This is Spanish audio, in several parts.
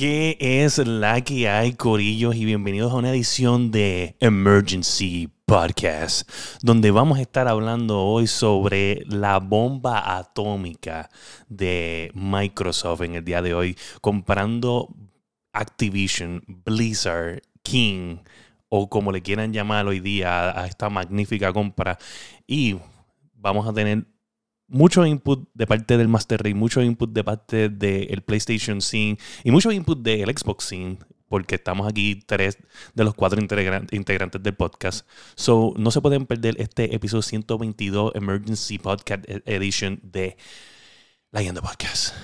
¿Qué es la que hay, Corillos? Y bienvenidos a una edición de Emergency Podcast, donde vamos a estar hablando hoy sobre la bomba atómica de Microsoft en el día de hoy, comparando Activision, Blizzard, King, o como le quieran llamar hoy día a esta magnífica compra. Y vamos a tener mucho input de parte del Master Race, mucho input de parte del PlayStation Scene y mucho input del Xbox Scene, porque estamos aquí tres de los cuatro integrantes del podcast. So, no se pueden perder este episodio 122 Emergency Podcast Edition de Leyenda Podcast.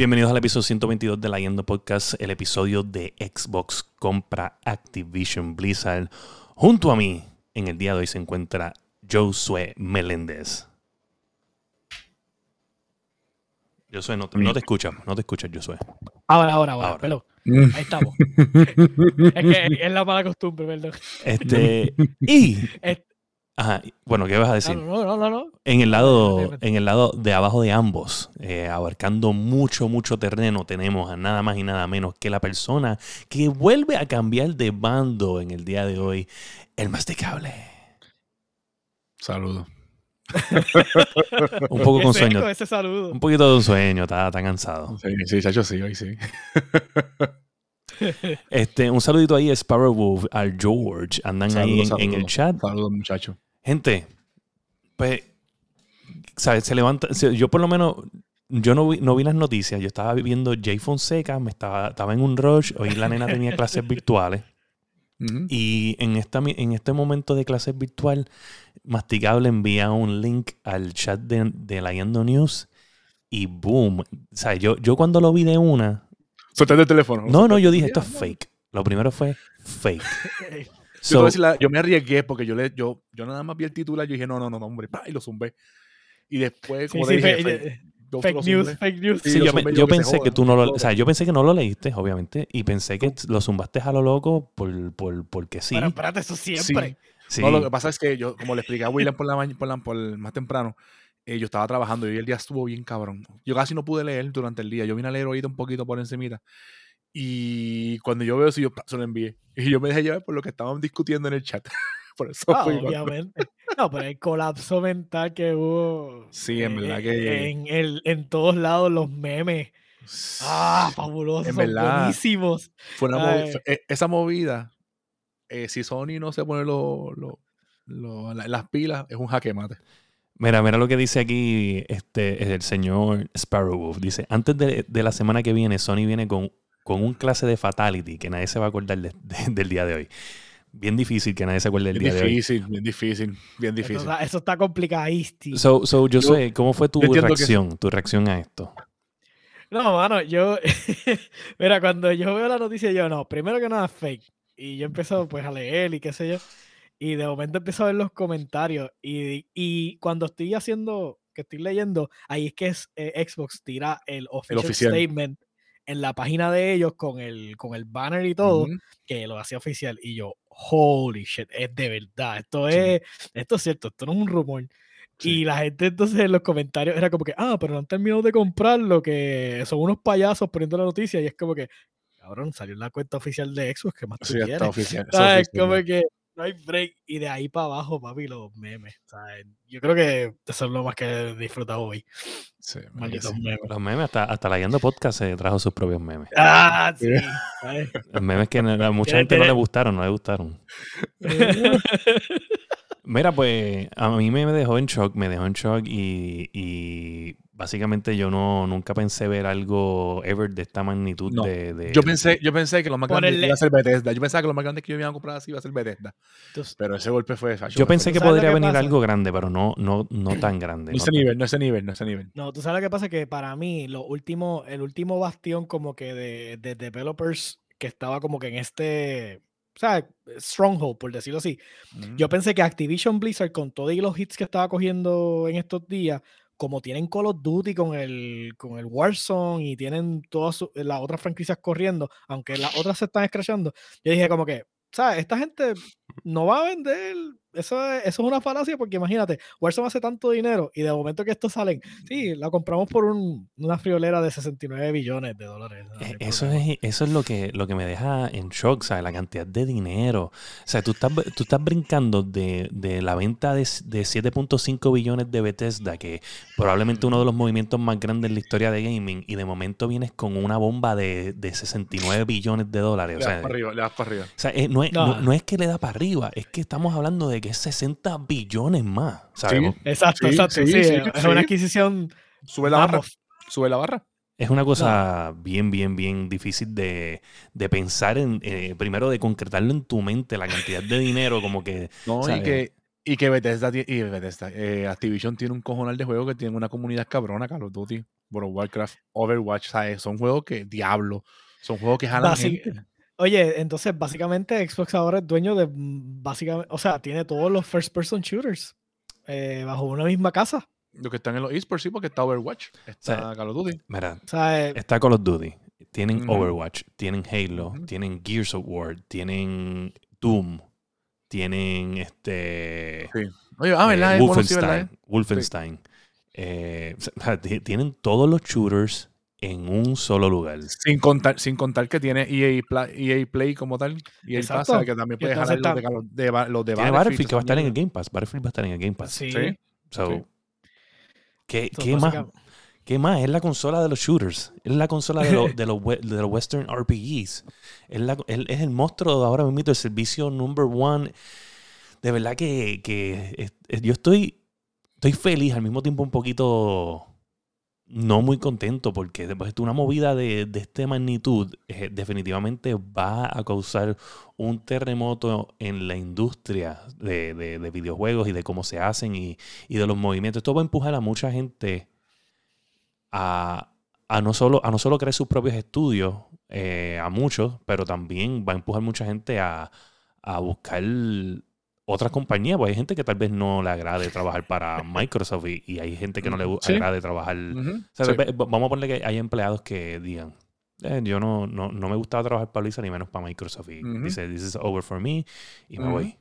Bienvenidos al episodio 122 de La Yendo Podcast, el episodio de Xbox compra Activision Blizzard. Junto a mí, en el día de hoy se encuentra Josué Meléndez. Josué, no, no te escuchas, no te escuchas, Josué. Ahora, ahora, ahora, ahora. Ahí estamos. es que es la mala costumbre, perdón. Este, y Ajá. Bueno, ¿qué vas a decir? No, no, no, no. En el lado, en el lado de abajo de ambos, eh, abarcando mucho, mucho terreno, tenemos a nada más y nada menos que la persona que vuelve a cambiar de bando en el día de hoy, el masticable. Saludos. un poco con sueño. Ese saludo. Un poquito de un sueño, está tan cansado. Sí, sí, chacho, sí, hoy sí. este, un saludito ahí a Sparrow Wolf, al George, andan ahí en, el chat. Saludos, muchachos. Gente, pues, ¿sabes? Se levanta, yo por lo menos, yo no vi, no vi las noticias, yo estaba viendo Jay Fonseca, me estaba, estaba en un rush, hoy la nena tenía clases virtuales. Y en, esta, en este momento de clases virtual, Masticable envía un link al chat de, de la Yendo News y boom. O sea, yo, yo cuando lo vi de una. Soltaste el teléfono. No, no, yo dije, esto es fake. Lo primero fue fake. yo, me arriesgué porque yo, le, yo, yo nada más vi el titular y yo dije, no, no, no, hombre, y lo zumbé. Y después, como dije, fake, news, fake news. Sí, yo, pensé que tú no lo, o sea, yo pensé que no lo leíste, obviamente, y pensé que lo zumbaste a lo loco por, por, porque sí. Pero espérate, eso siempre. No, lo que pasa es que yo, como le expliqué a William por la por, la, por más temprano, eh, yo estaba trabajando y el día estuvo bien cabrón. Yo casi no pude leer durante el día. Yo vine a leer ahorita un poquito por encimita. Y cuando yo veo eso, yo se lo envié. Y yo me dejé llevar por lo que estaban discutiendo en el chat. por eso ah, obviamente. no, pero el colapso mental que hubo. Sí, en verdad que. En, el, en todos lados los memes. Ah, fabulosos, buenísimos. Fue una e, esa movida, eh, si Sony no se pone lo, las pilas, es un jaque mate. Mira, mira lo que dice aquí este, el señor Sparrow Dice, antes de, de, la semana que viene, Sony viene con con un clase de fatality que nadie se va a acordar del día de hoy. Bien difícil que nadie se acuerde del día de hoy. Difícil, bien difícil, bien difícil. Eso, está complicadísimo. So, so, yo, sé, ¿cómo fue tu reacción, tu reacción a esto? No, mano, yo, mira, cuando yo veo la noticia, yo no, primero que nada fake. Y yo empiezo pues a leer y qué sé yo. Y de momento empiezo a ver los comentarios. Y, y cuando estoy haciendo, que estoy leyendo, ahí es que es, eh, Xbox tira el official, statement en la página de ellos con el, con el banner y todo, que lo hacía oficial. Y yo, holy shit, es de verdad. Esto es, esto es cierto, esto no es un rumor. Y la gente entonces en los comentarios era como que, ah, pero no han terminado de comprarlo, que son unos payasos poniendo la noticia. Y es como que, cabrón, salió en la cuenta oficial de Xbox, que más tú sí, Está oficial, es como que no hay break. Y de ahí para abajo, papi, los memes. yo creo que eso es lo más que he disfrutado hoy. Sí, memes. Los memes, hasta, hasta la Yendo Podcast se trajo sus propios memes. Ah, sí. los memes que a mucha gente no le gustaron, no le gustaron. Mira, pues a mí me dejó en shock, me dejó en shock y básicamente yo no nunca pensé ver algo ever de esta magnitud de, Yo pensé, yo pensé que lo más grande iba a ser Bethesda. Yo pensaba que lo más grande que yo iba a comprar así iba a ser Bethesda. pero ese golpe fue Yo pensé que podría venir algo grande, pero no, no, no tan grande. No, ese nivel, no ese nivel, no ese nivel. No, tú sabes lo que pasa que para mí lo último, el último bastión como que de, de developers que estaba como que en este sea, stronghold, por decirlo así. Yo pensé que Activision Blizzard, con todos los hits que estaba cogiendo en estos días, como tienen Call of Duty con el, con el Warzone y tienen todas las otras franquicias corriendo, aunque las otras se están escrachando, yo dije como que, ¿sabes? Esta gente no va a vender eso es, eso es una falacia porque imagínate, Warzone hace tanto dinero y de momento que estos salen, sí, la compramos por una friolera de 69 billones de dólares. E, eso, es, eso es lo que, lo que me deja en shock, ¿sabes? La cantidad de dinero. O sea, tú estás, tú estás brincando de, la venta de, de 7.5 billones de Bethesda, que probablemente uno de los movimientos más grandes en la historia de gaming, y de momento vienes con una bomba de, 69 billones de dólares. Le das para arriba, le das para arriba. O sea, eh, no, es, no es que le da para arriba, es que estamos hablando de que es 60 billones más. exacto, exacto. Sí, es una adquisición. Sube la barra. Sube la barra. Es una cosa bien, bien, bien difícil de, pensar en, eh, primero de concretarlo en tu mente, la cantidad de dinero, como que. No, y que, y que Bethesda, y Bethesda eh, Activision tiene un cojonal de juegos que tiene una comunidad cabrona, Call of Duty, World of Warcraft, Overwatch, ¿sabes? Son juegos que, diablo, son juegos que jalan gente. Oye, entonces básicamente Xbox ahora es dueño de mm, básicamente, o sea, tiene todos los first person shooters eh, bajo una misma casa. Lo que están en los esports, sí, porque está Overwatch, está Call of Duty. Mira, eh, está Call of Duty, tienen Overwatch, tienen Halo, tienen Gears of War, tienen Doom, tienen este. Sí. Oye, ah, ¿verdad? Eh, Wolfenstein. Wolfenstein. tienen todos los shooters en un solo lugar. Sin contar, sin contar que tiene EA Play, EA Play como tal. Y el Pass, que también puede jalar los de, los de, los de Battlefield. Battlefield que va a estar en el Game Pass. Battlefield va a estar en el Game Pass. Sí. So, ¿qué, ¿qué más? ¿Qué más? Es la consola de los shooters. Es la consola de, los, de, los, de los Western RPGs. Es, la, es, el monstruo ahora mismo, el servicio number one. De verdad que, que yo estoy, estoy feliz, al mismo tiempo un poquito no muy contento porque después de una movida de, de esta magnitud eh, definitivamente va a causar un terremoto en la industria de, de, videojuegos y de cómo se hacen y, y, de los movimientos. Esto va a empujar a mucha gente a, a, no, solo, a no solo crear sus propios estudios, eh, a muchos, pero también va a empujar mucha gente a, a buscar otras compañías, pues hay gente que tal vez no le agrade trabajar para Microsoft y, hay gente que no le agrade trabajar. Vamos a ponerle que hay empleados que digan, eh, yo no, no, me gustaba trabajar para Lisa ni menos para Microsoft. Y dice, this is over for me y me voy.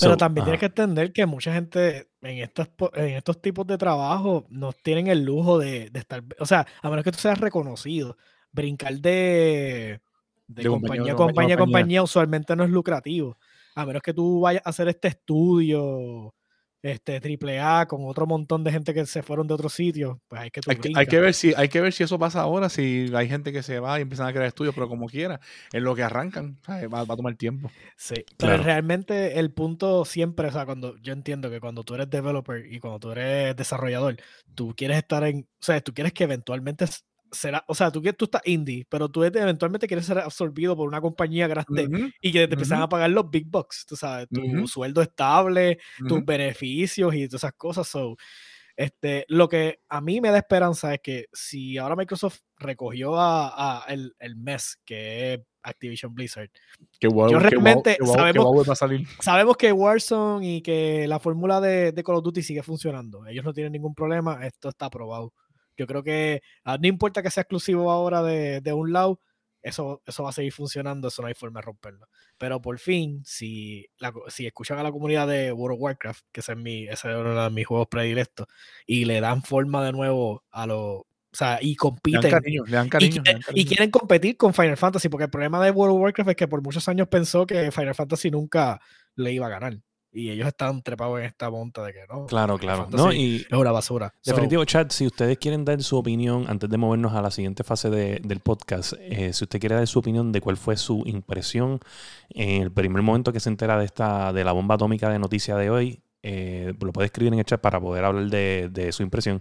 Pero también tienes que entender que mucha gente en estos, en estos tipos de trabajo no tienen el lujo de, estar, o sea, a menos que tú seas reconocido, brincar de, de, compañía, compañía, compañía usualmente no es lucrativo a menos que tú vayas a hacer este estudio este triple A con otro montón de gente que se fueron de otros sitios, pues hay que hay, que ver si hay que ver si eso pasa ahora, si hay gente que se va y empiezan a crear estudios, pero como quiera, en lo que arrancan, va, a tomar tiempo. Sí, pero realmente el punto siempre, o sea, cuando yo entiendo que cuando tú eres developer y cuando tú eres desarrollador, tú quieres estar en, o sea, tú quieres que eventualmente será, o sea, tú, tú estás indie, pero tú eventualmente quieres ser absorbido por una compañía grande y que te empiezan a pagar los big bucks, tú sabes, tu sueldo estable, tus beneficios y todas esas cosas. So, este, lo que a mí me da esperanza es que si ahora Microsoft recogió a, el, el, MES, que es Activision Blizzard, yo realmente sabemos, sabemos que Warzone y que la fórmula de, de Call of Duty sigue funcionando. Ellos no tienen ningún problema, esto está aprobado. Yo creo que ah, no importa que sea exclusivo ahora de, un lado, eso, eso va a seguir funcionando, eso no hay forma de romperlo. Pero por fin, si, si escuchan a la comunidad de World of Warcraft, que ese es, mi, ese es uno de mis juegos predilectos, y le dan forma de nuevo a los... O sea, y compiten. Le dan cariño, le dan cariño, y, quieren competir con Final Fantasy, porque el problema de World of Warcraft es que por muchos años pensó que Final Fantasy nunca le iba a ganar y ellos están trepados en esta monta de que no. Claro, claro. No, y es una basura. Definitivo, chat, si ustedes quieren dar su opinión antes de movernos a la siguiente fase del podcast, eh, si usted quiere dar su opinión de cuál fue su impresión en el primer momento que se entera de esta de la bomba atómica de noticia de hoy, eh, lo puede escribir en el chat para poder hablar de, su impresión.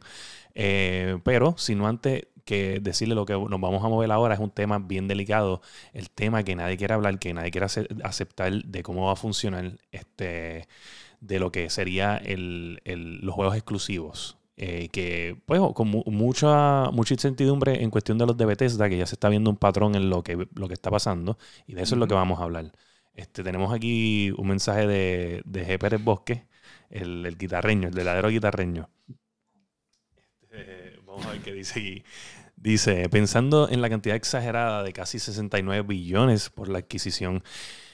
Eh, pero, si no antes que decirle lo que nos vamos a mover ahora es un tema bien delicado, el tema que nadie quiere hablar, que nadie quiere aceptar de cómo va a funcionar este, de lo que sería el, los juegos exclusivos. eh, que, pues, con mucha, mucha incertidumbre en cuestión de los de Bethesda, que ya se está viendo un patrón en lo que, lo que está pasando, y de eso es lo que vamos a hablar. Este, tenemos aquí un mensaje de, de G. Pérez Bosque, el, el guitarreño, el verdadero guitarreño. Este, vamos a ver qué dice aquí. Dice, pensando en la cantidad exagerada de casi 69 billones por la adquisición,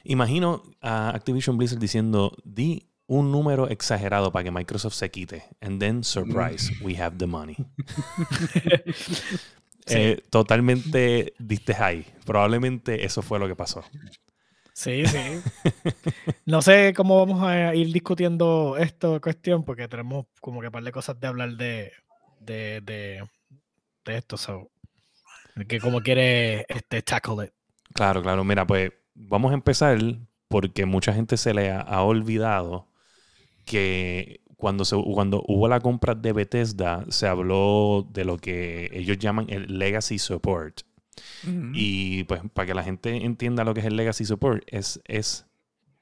imagino a Activision Blizzard diciendo, di un número exagerado para que Microsoft se quite. And then, surprise, we have the money. Eh, totalmente diste ahí. Probablemente eso fue lo que pasó. Sí, sí. No sé cómo vamos a ir discutiendo esta cuestión porque tenemos como que un par de cosas de hablar de, de, de, de esto. So, que como quiere este, tackle it. Claro, claro. Mira, pues vamos a empezar porque mucha gente se le ha olvidado que cuando, se, cuando hubo la compra de Bethesda, se habló de lo que ellos llaman el legacy support. Y pues para que la gente entienda lo que es el legacy support, es, es,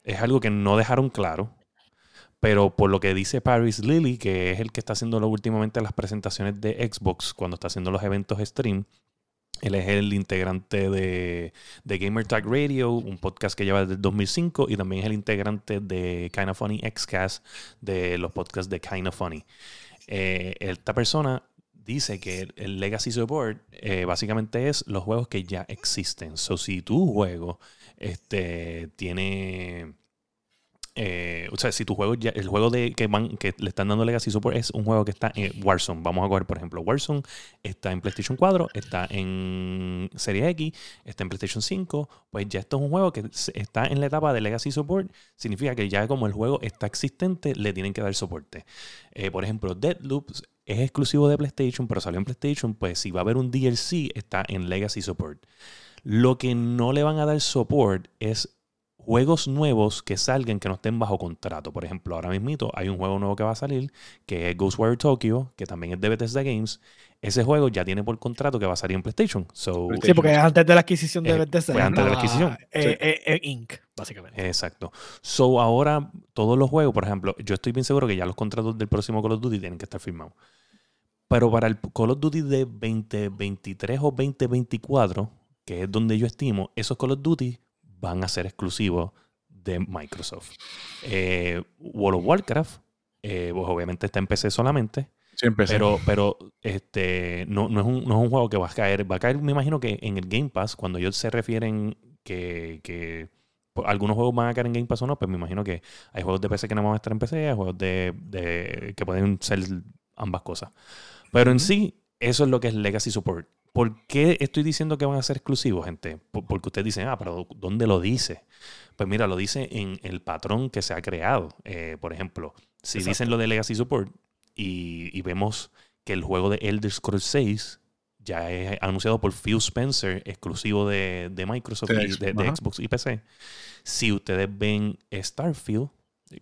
es algo que no dejaron claro. Pero por lo que dice Paris Lily, que es el que está haciendo últimamente las presentaciones de Xbox cuando está haciendo los eventos stream, él es el integrante de, de Gamer Tag Radio, un podcast que lleva desde el 2005, y también es el integrante de Kinda Funny Xcast, de los podcasts de Kinda Funny. Eh, esta persona dice que el, Legacy Support eh, básicamente es los juegos que ya existen. So, si tu juego este, tiene eh, o sea, si tu juego ya, el juego de que le están dando Legacy Support es un juego que está en Warzone. Vamos a coger, por ejemplo, Warzone está en PlayStation 4, está en Serie X, está en PlayStation 5. Pues ya esto es un juego que está en la etapa de Legacy Support. Significa que ya como el juego está existente, le tienen que dar soporte. Eh, por ejemplo, Deadloop es exclusivo de PlayStation, pero salió en PlayStation. Pues si va a haber un DLC, está en Legacy Support. Lo que no le van a dar support es juegos nuevos que salgan que no estén bajo contrato. Por ejemplo, ahora mismo hay un juego nuevo que va a salir, que es Ghostwire Tokyo, que también es de Bethesda Games. Ese juego ya tiene por contrato que va a salir en PlayStation. sí, porque es antes de la adquisición de Bethesda. Fue antes de la adquisición. Eh, eh, eh, Inc., básicamente. Exacto. So, ahora todos los juegos, por ejemplo, yo estoy bien seguro que ya los contratos del próximo Call of Duty tienen que estar firmados. Pero para el Call of Duty de 2023 o 2024, que es donde yo estimo, esos Call of Duty van a ser exclusivos de Microsoft. Eh, World of Warcraft, eh, pues obviamente está en PC solamente. Sí, en PC. Pero, pero este, no, no, es un, no, es un, juego que va a caer. Va a caer, me imagino que en el Game Pass, cuando ellos se refieren que, que pues, algunos juegos van a caer en Game Pass o no, pues me imagino que hay juegos de PC que no van a estar en PC, hay juegos de, de que pueden ser ambas cosas. Pero en sí, eso es lo que es Legacy Support. ¿Por qué estoy diciendo que van a ser exclusivos, gente? Porque ustedes dicen, ah, pero ¿dónde lo dice? Pues mira, lo dice en el patrón que se ha creado. Eh, por ejemplo, si dicen lo de Legacy Support y, vemos que el juego de Elder Scrolls 6 ya es anunciado por Phil Spencer, exclusivo de, Microsoft, y de, de Xbox y PC. Si ustedes ven Starfield,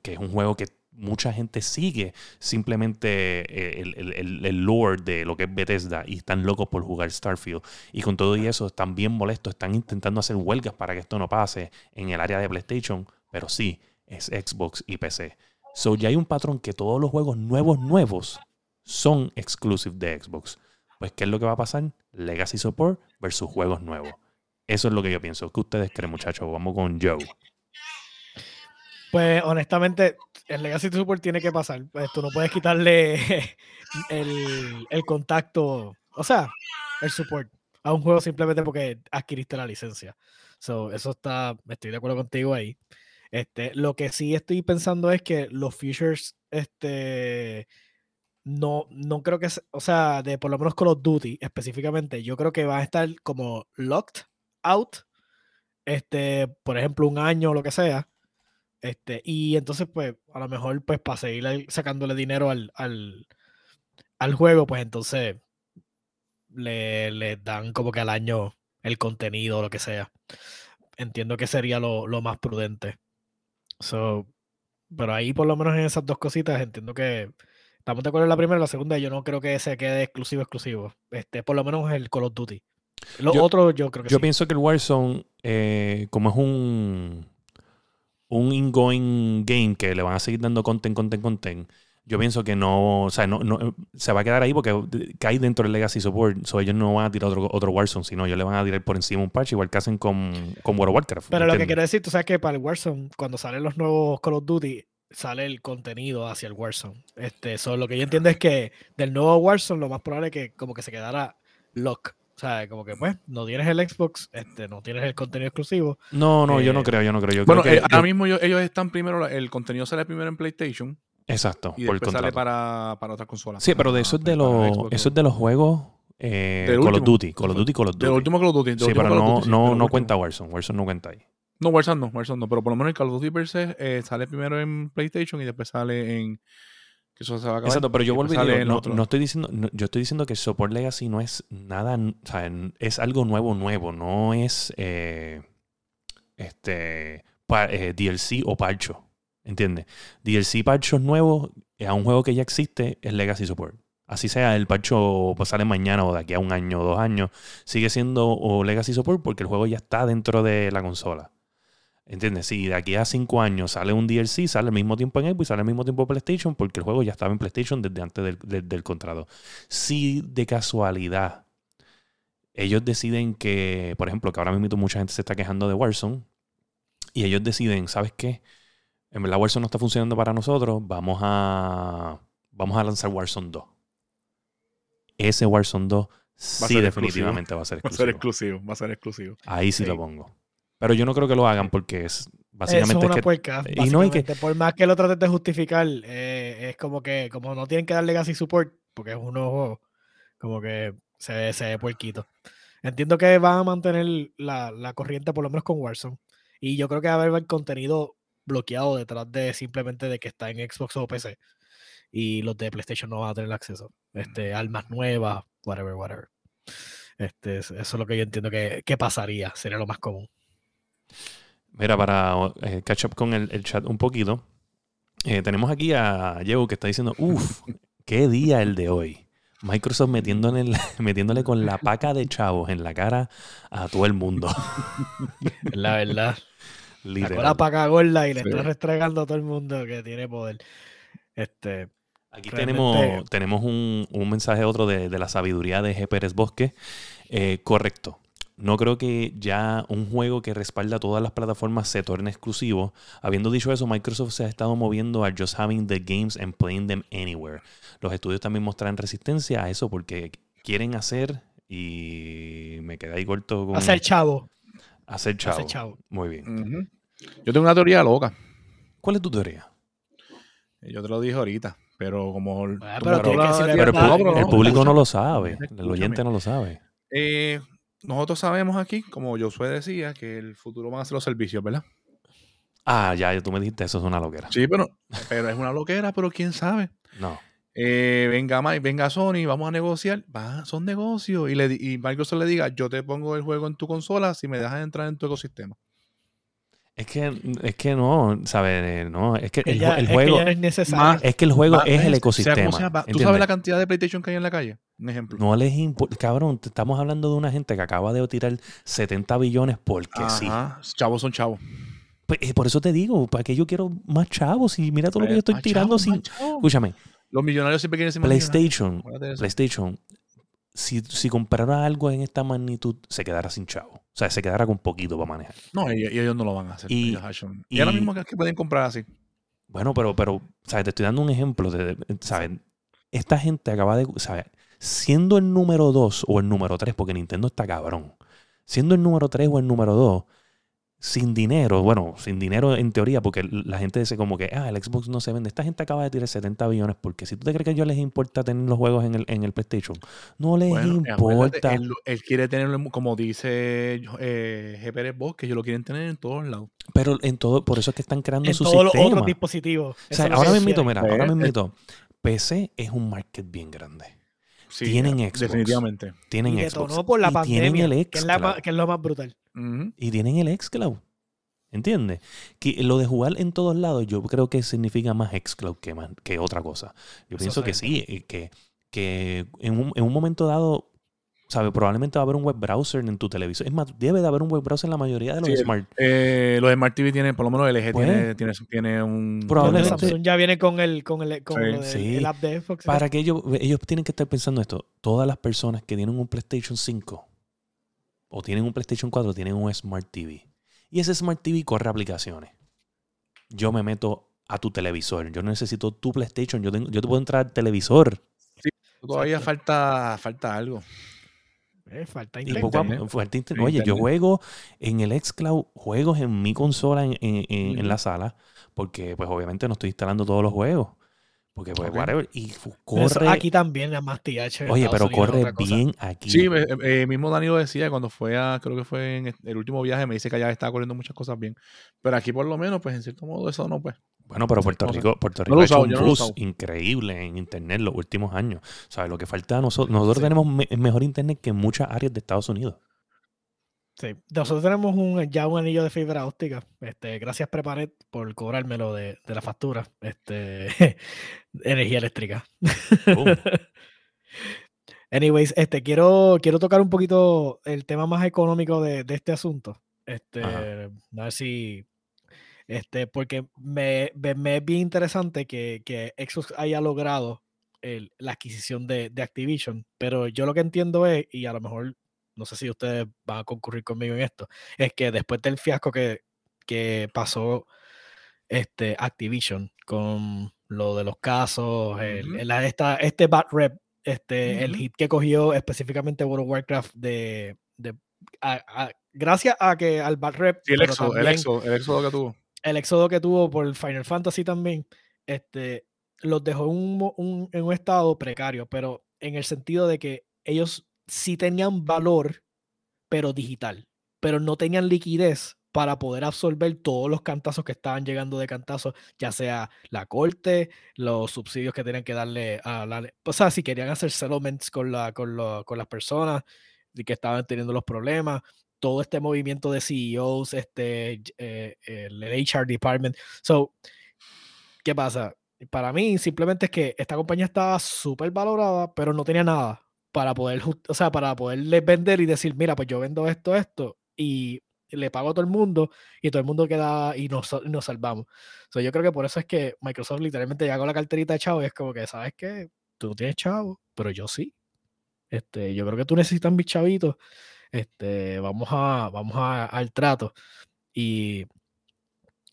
que es un juego que mucha gente sigue simplemente eh, el, el, lore de lo que es Bethesda y están locos por jugar Starfield. Y con todo y eso están bien molestos, están intentando hacer huelgas para que esto no pase en el área de PlayStation, pero sí, es Xbox y PC. So ya hay un patrón que todos los juegos nuevos, nuevos son exclusive de Xbox. Pues, ¿qué es lo que va a pasar? Legacy Support versus juegos nuevos. Eso es lo que yo pienso. ¿Qué ustedes creen, muchachos? Vamos con Joe. Pues honestamente, el Legacy Support tiene que pasar. Pues, tú no puedes quitarle el, el, contacto, o sea, el support a un juego simplemente porque adquiriste la licencia. So, eso está, estoy de acuerdo contigo ahí. Este, lo que sí estoy pensando es que los features, este, no, no creo que, o sea, de por lo menos Call of Duty específicamente, yo creo que va a estar como locked out, este, por ejemplo, un año o lo que sea, este, y entonces, pues, a lo mejor, pues, para seguir sacándole dinero al, al, al juego, pues entonces le, le, dan como que al año el contenido o lo que sea. Entiendo que sería lo, lo más prudente. So, pero ahí, por lo menos en esas dos cositas, entiendo que estamos de acuerdo en la primera y la segunda. Yo no creo que se quede exclusivo, exclusivo. Este, por lo menos el Call of Duty. Lo otro, yo creo que Yo pienso que el Warzone, eh, como es un un ingoing game que le van a seguir dando content, content, content, yo pienso que no, o sea, no, no, se va a quedar ahí porque cae dentro del Legacy Support. So ellos no van a tirar otro, otro Warzone, sino ellos le van a tirar por encima un patch, igual que hacen con, con World of Warcraft. Pero lo que quiero decir, tú sabes que para el Warzone, cuando salen los nuevos Call of Duty, sale el contenido hacia el Warzone. Este, so, lo que yo entiendo es que del nuevo Warzone, lo más probable es que como que se quedara lock. O sea, como que pues, no tienes el Xbox, este, no tienes el contenido exclusivo. No, no, yo no Eh, creo, yo no creo. Yo Bueno, creo que eh, ahora yo- mismo ellos, ellos están primero, el contenido sale primero en PlayStation Exacto, y por el después sale para, para otras consolas. Sí, pero de para- eso es de los, eso es de los juegos eh, Call of. Duty, Call of Duty, Call of Duty. Del último Call of Duty. sí, pero no, Duty, no, no cuenta Warzone. Warzone no cuenta ahí. No, Warzone no, Warzone no. Pero por lo menos el Call of Duty per se eh, sale primero en PlayStation y después sale en. Que eso se va a acabar. Exacto, pero yo vuelvo y no, no estoy diciendo, no, yo estoy diciendo que Support Legacy no es nada, o sea, n- es algo nuevo, nuevo, no es eh, este pa- eh, DLC o parcho, ¿entiendes? DLC parchos nuevos a un juego que ya existe es Legacy Support. Así sea, el parcho sale mañana o de aquí a un año o dos años, sigue siendo o Legacy Support porque el juego ya está dentro de la consola. ¿Entiendes? Si de aquí a cinco años sale un DLC, sale al mismo tiempo en Xbox y sale al mismo tiempo en PlayStation, porque el juego ya estaba en PlayStation desde antes del, del- del contrato. Si de casualidad ellos deciden que, por ejemplo, que ahora mismo mucha gente se está quejando de Warzone, y ellos deciden, ¿sabes qué? En verdad Warzone no está funcionando para nosotros, vamos a, vamos a lanzar Warzone 2. Ese Warzone 2 sí definitivamente va a ser Va a ser exclusivo. exclusivo. Va a ser exclusivo. Ahí sí, Sí. lo pongo. Pero yo no creo que lo hagan porque es básicamente es es una que puerca. y no hay que-. Por más que lo trates de justificar, eh, es como que, como no tienen que darle Legacy Support, porque es un juego, como que se se ve puerquito. Entiendo que van a mantener la, la corriente, por lo menos con Warzone. Y yo creo que va a haber contenido bloqueado detrás de simplemente de que está en Xbox o PC. Y los de PlayStation no van a tener acceso. Este, armas nuevas, whatever, whatever. Este, es- eso es lo que yo entiendo que, que pasaría. Sería lo más común. Mira, para eh, catch up con el, el chat un poquito, eh, tenemos aquí a Diego que está diciendo, uff, qué día el de hoy. Microsoft metiéndole, el- metiéndole con la paca de chavos en la cara a todo el mundo. La verdad. Sacó Literal. la paca gorda y le Sí. está restregando a todo el mundo que tiene poder. Este, Aquí Realmente- tenemos, tenemos un, un mensaje otro de, de la sabiduría de G. Pérez Bosque. Eh, correcto. No creo que ya un juego que respalda todas las plataformas se torne exclusivo. Habiendo dicho eso, Microsoft se ha estado moviendo a just having the games and playing them anywhere. Los estudios también mostrarán resistencia a eso porque quieren hacer, y me quedé ahí corto con... hacer chavo. hacer chavo. Hacer chavo. Muy bien. Yo tengo una teoría loca. ¿Cuál es tu teoría? Yo te lo dije ahorita, pero como. Ah, pero Pero el, no, el público no lo sabe. El oyente no lo sabe. Eh, nosotros sabemos aquí, como Josué decía, que el futuro van a ser los servicios, ¿verdad? Ah, ya, ya tú me dijiste, eso es una loquera. Sí, pero, pero es una loquera, pero quién sabe. No. Eh, venga Mike, venga Sony, vamos a negociar. Va, son negocios. Y, le, y Microsoft le diga, yo te pongo el juego en tu consola si me dejas entrar en tu ecosistema. Es que, es que no, ¿sabes? No, es que Que el, ya- ju- el es que juego, ya no es necesario. más- es que el juego es el ecosistema. sea, ¿Tú ¿entiendes? sabes la cantidad de PlayStation que hay en la calle? Un ejemplo. No les importa, cabrón, te estamos hablando de una gente que acaba de tirar 70 billones porque sí. Ajá, Chavos son chavos. Pues, eh, por eso te digo, ¿para qué yo quiero más chavos? Y mira todo lo que yo estoy tirando chavos, sin... Escúchame, Los millonarios siempre quieren ser más. PlayStation. PlayStation, si, si comprara algo en esta magnitud, se quedara sin chavo. O sea, se quedara con poquito para manejar. No, y, y ellos no lo van a hacer. Y- ahora mismo que, que pueden comprar así. Bueno, pero, pero, ¿sabes? Te estoy dando un ejemplo. De- ¿sabes? Esta gente acaba de, ¿sabes? Siendo el número 2 o el número 3, porque Nintendo está cabrón. Siendo el número 3 o el número 2, sin dinero, bueno, sin dinero en teoría, porque la gente dice como que, ah, el Xbox no se vende. Esta gente acaba de tirar 70 billones, porque si tú te crees que a ellos les importa tener los juegos en el, en el PlayStation, no les Bueno, importa. él, él quiere tenerlo, en- como dice eh, G. Pérez Bosch, que ellos lo quieren tener en todos lados. Pero en todo, por eso es que están creando en su todos los otros dispositivos. O sea, ahora que mismo, mira, Eh, ahora eh. mismo, PC es un market bien grande. Sí, Tienen eh, Xbox. Definitivamente. Tienen Y Xbox. por la y tienen el que es, la ma- xCloud. que es lo más brutal. Y tienen el xCloud. ¿Entiendes? Que lo de jugar en todos lados, yo creo que significa más xCloud que, más, que otra cosa. Yo Eso pienso que sí, eh, que, que en, un, en un momento dado ¿sabes? Probablemente va a haber un web browser en tu televisor. Es más, debe de haber un web browser en la mayoría de los Sí, smart. Eh, los Smart TV tienen, por lo menos LG Pues, tiene, tiene, tiene un. probablemente- Samsung ya viene con el, con el, con Sí. lo del- Sí. el app de Xbox. Para que ellos, ellos tienen que estar pensando esto. Todas las personas que tienen un PlayStation 5 o tienen un PlayStation 4 tienen un Smart TV. Y ese Smart TV corre aplicaciones. Yo me meto a tu televisor. Yo no necesito tu PlayStation. Yo, tengo, yo te puedo entrar al televisor. Todavía falta, falta algo. Eh, falta Y internet. poco a internet. poco- fuerte internet. Sí, Oye, yo juego en el xCloud, juegos en mi consola en, en- en- en la sala, porque pues obviamente no estoy instalando todos los juegos. Porque pues Ok. whatever. Y eso corre. aquí también, nada más TH. oye, pero corre bien aquí. Sí, eh, eh, mismo Danilo decía cuando fue a, creo que fue en el último viaje, me dice que allá estaba corriendo muchas cosas bien. Pero aquí por lo menos, pues en cierto modo, eso no, pues. Bueno, pero Puerto no. Rico, Puerto No Rico lo ha he hecho usado, un no lo usado. increíble en internet los últimos años. ¿Sabes? Lo que falta a nosotros, nosotros Sí. tenemos me- mejor internet que en muchas áreas de Estados Unidos. Sí. Nosotros tenemos un, ya un anillo de fibra óptica. Este, gracias Prepared por cobrármelo de, de la factura. Este, energía eléctrica. Anyways, este, quiero, quiero tocar un poquito el tema más económico de, de este asunto. Este, Ajá. a ver si. Este, porque me, me- me es bien interesante que, que Xbox haya logrado el- la adquisición de, de Activision, pero yo lo que entiendo es, y a lo mejor no sé si ustedes van a concurrir conmigo en esto, es que después del fiasco que, que pasó este, Activision con lo de los casos, el- el- esta, este bad rep, este, el hit que cogió específicamente World of Warcraft de, de- a- a- gracias a que al bad rep, Sí, el éxodo, el también éxodo, el éxodo que tuvo. el éxodo que tuvo por Final Fantasy también, este, los dejó un, un- en un estado precario, pero en el sentido de que ellos sí tenían valor, pero digital, pero no tenían liquidez para poder absorber todos los cantazos que estaban llegando de cantazos, ya sea la corte, los subsidios que tenían que darle a la... O sea, si querían hacer settlements con, la, con, lo- con las personas que estaban teniendo los problemas, todo este movimiento de CEOs, este, eh, el HR department. So, ¿qué pasa? Para mí, simplemente es que esta compañía estaba súper valorada, pero no tenía nada para poder, o sea, para poderles vender y decir, mira, pues yo vendo esto, esto, y le pago a todo el mundo, y todo el mundo queda y nos, nos salvamos. So, yo creo que por eso es que Microsoft literalmente llega con la carterita de chavo y es como que, ¿sabes qué? Tú no tienes chavo, pero yo sí. Este, yo creo que tú necesitas mis chavitos. Este, vamos a, vamos a- al trato. Y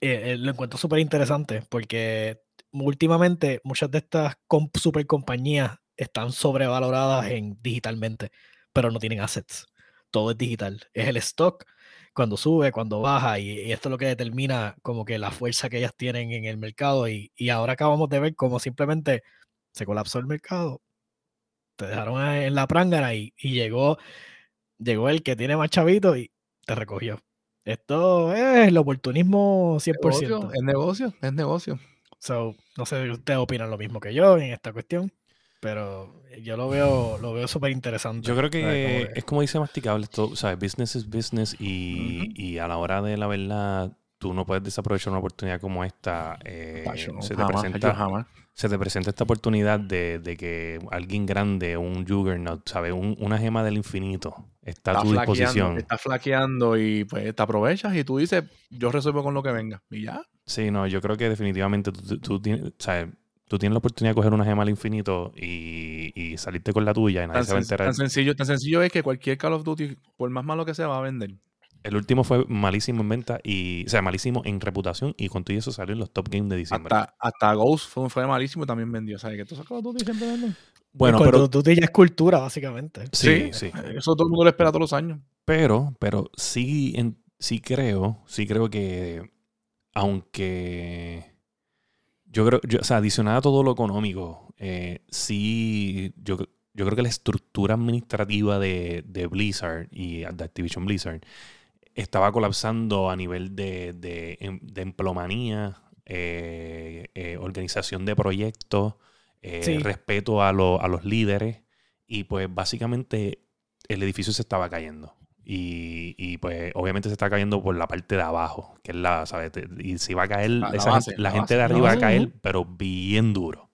eh, eh, lo encuentro súper interesante porque últimamente muchas de estas com- super compañías están sobrevaloradas en digitalmente, pero no tienen assets. Todo es digital. Es el stock cuando sube, cuando baja, y, y esto es lo que determina como que la fuerza que ellas tienen en el mercado. Y, y ahora acabamos de ver cómo simplemente se colapsó el mercado. Te dejaron en la prángana y, y llegó, llegó el que tiene más chavito y te recogió. Esto es el oportunismo 100%. Negocio, es negocio, es negocio. So, no sé si ustedes opinan lo mismo que yo en esta cuestión, pero yo lo veo, lo veo súper interesante. Yo creo ¿sabes? que es como dice Masticable, esto, sea, business is business y, y a la hora de la verdad tú no puedes desaprovechar una oportunidad como esta. eh, se, te jamás, presenta, jamás. se te presenta esta oportunidad de, de que alguien grande, un juggernaut, ¿sabes? Un- una gema del infinito está a tu disposición. está flaqueando y pues te aprovechas y tú dices, yo resuelvo con lo que venga. Y ya. Sí, no, yo creo que definitivamente tú, tú- tú tienes, ¿sabes? Tú tienes la oportunidad de coger una gema al infinito y, y salirte con la tuya y nadie Tan, se va a enterar. tan sencillo, tan sencillo es que cualquier Call of Duty, por más malo que sea, va a vender. El último fue malísimo en venta y, o sea, malísimo en reputación y con todo eso salió en los top games de diciembre. Hasta, hasta Ghost fue, fue malísimo y también vendió. ¿Sabes? Que todos Call of Duty siempre venden. bueno, Call pero of Duty ya es cultura, básicamente. sí, sí. Eso todo el mundo lo espera todos los años. Pero, pero sí, en- sí creo, sí creo que aunque yo creo, yo- o sea, adicionado a todo lo económico, eh, sí, yo, yo creo que la estructura administrativa de, de Blizzard y de Activision Blizzard estaba colapsando a nivel de, de, em- de emplomanía, eh, eh, organización de proyectos, eh, Sí. respeto a, lo- a los líderes y pues básicamente el edificio se estaba cayendo. Y, y, pues obviamente se está cayendo por la parte de abajo, que es la, ¿sabes? Y se va a caer, La- la esa base, gente, la la gente base. de arriba va a caer, pero bien duro.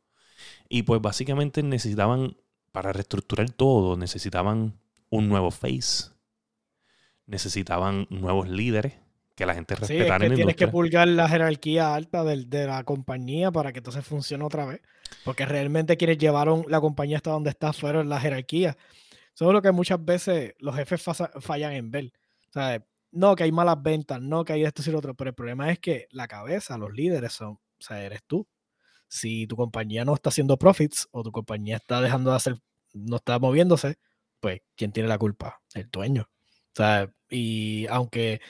Y pues básicamente necesitaban, para reestructurar todo, necesitaban un nuevo face. Necesitaban nuevos líderes que la gente Sí, es respetara que en tienes que pulgar la jerarquía alta del- de, la compañía para que entonces funcione otra vez. Porque realmente quienes llevaron la compañía hasta donde está fueron la jerarquía. Eso es lo que muchas veces los jefes fallan en ver. O sea, no que hay malas ventas, no que hay esto y lo otro, pero el problema es que la cabeza, los líderes son, o sea, eres tú. Si tu compañía no está haciendo profits o tu compañía está dejando de hacer, no está moviéndose, pues ¿quién tiene la culpa? El dueño. O sea, y aunque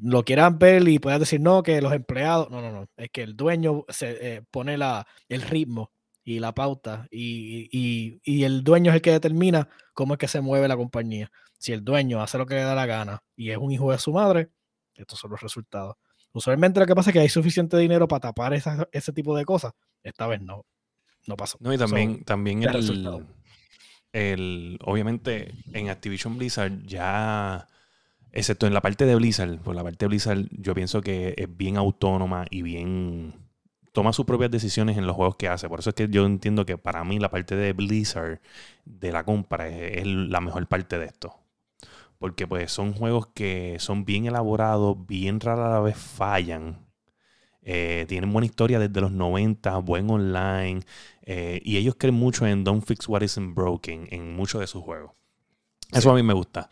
lo quieran ver y puedas decir no, que los empleados, no, no, no, es que el dueño se eh, pone la, el ritmo y la pauta y, y- y el dueño es el que determina cómo es que se mueve la compañía. Si el dueño hace lo que le da la gana y es un hijo de su madre, estos son los resultados. Usualmente lo que pasa es que hay suficiente dinero para tapar esa- ese tipo de cosas. Esta vez no, no pasó. No, y también, también el el- Obviamente, en Activision Blizzard ya. Excepto en la parte de Blizzard, por la parte de Blizzard, yo pienso que es bien autónoma y bien. Toma sus propias decisiones en los juegos que hace. Por eso es que yo entiendo que para mí la parte de Blizzard de la compra es, es la mejor parte de esto. Porque pues son juegos que son bien elaborados, bien rara la vez fallan. Eh, tienen buena historia desde los 90, buen online. eh, y ellos creen mucho en Don't Fix What Isn't Broken en muchos de sus juegos. Eso a mí me gusta.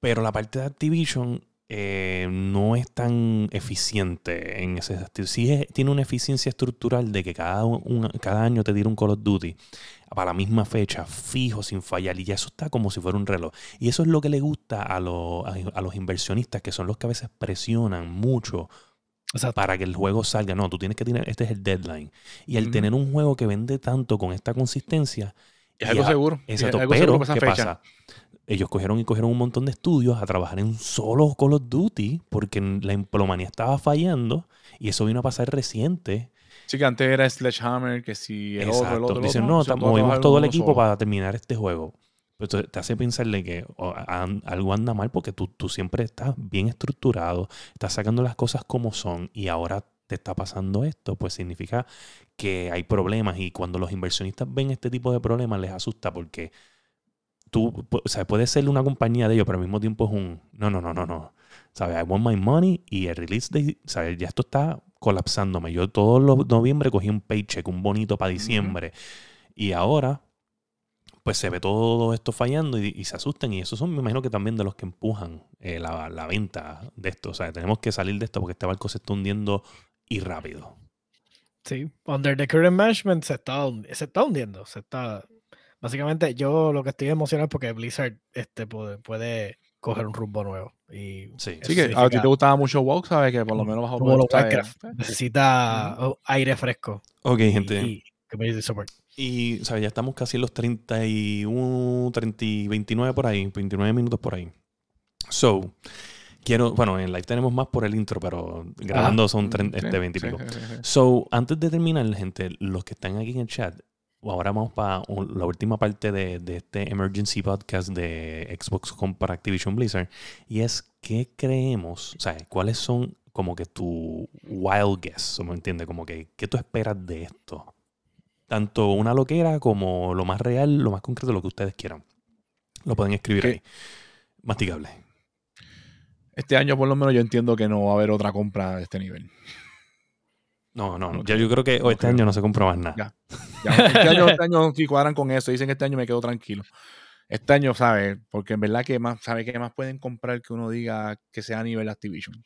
Pero la parte de Activision eh, no es tan eficiente en ese sentido. Sí es- tiene una eficiencia estructural de que cada, cada año te tira un Call of Duty para la misma fecha, fijo, sin fallar. Y ya eso está como si fuera un reloj. Y eso es lo que le gusta a, los- a- a los inversionistas, que son los que a veces presionan mucho para que el juego salga. No, tú tienes que tener, este es el deadline. Y al tener un juego que vende tanto con esta consistencia, Es algo Ya, seguro. es algo pero ¿qué fecha. pasa? Ellos cogieron y cogieron un montón de estudios a trabajar en solo Call of Duty porque la emplomanía estaba fallando y eso vino a pasar reciente. Sí, que antes era Sledgehammer, que si el otro, el Exacto. otro, el Dicen, otro, no, movimos todo el equipo solo". para terminar este juego. Pero esto te hace pensarle que algo anda mal porque tú, tú siempre estás bien estructurado, estás sacando las cosas como son y ahora te está pasando esto, pues significa que hay problemas y cuando los inversionistas ven este tipo de problemas les asusta porque tú, o sea, puede ser una compañía de ellos, pero al mismo tiempo es un, no, no, no, no, no, ¿sabes? I want my money y el release de, ¿sabes? Ya esto está colapsándome. Yo todos los noviembre cogí un paycheck, un bonito para diciembre y ahora pues se ve todo esto fallando y, y se asustan y esos son, me imagino que también de los que empujan eh, la, la venta de esto. O sea, tenemos que salir de esto porque este barco se está hundiendo y rápido. Sí, under the current management se está, se está hundiendo. Se está, básicamente, yo lo que estoy emocionado es porque Blizzard este, puede, puede coger un rumbo nuevo. Y Sí. Sí, que a ti te gustaba mucho WoW, ¿sabes? Que por lo menos bajo. Warcraft, necesita oh, aire fresco. Ok, y- gente. Y, community support. Y, ¿sabes? Ya estamos casi en los 31, 30, y 29 por ahí, 29 minutos por ahí. So, quiero, bueno, en live tenemos más por el intro, pero grabando son tren- Sí, este 20 y sí, pico. sí, sí, sí. So, antes de terminar, gente, los que están aquí en el chat, ahora vamos para la última parte de, de este Emergency Podcast de Xbox compra Activision Blizzard. Y es, ¿qué creemos? O sea, ¿cuáles son como que tu wild guess? ¿Me entiendes? Como que, ¿qué tú esperas de esto? Tanto una loquera como lo más real, lo más concreto, lo que ustedes quieran. Lo pueden escribir ¿Qué? ahí. Masticable. Este año, por lo menos, yo entiendo que no va a haber otra compra de este nivel. No, no, no. Ya yo creo que este año no se compra más nada. Ya. Ya, este, año, este año, si cuadran con eso, dicen que este año me quedo tranquilo. Este año, ¿sabes? Porque en verdad que más, ¿sabe qué más pueden comprar que uno diga que sea a nivel Activision?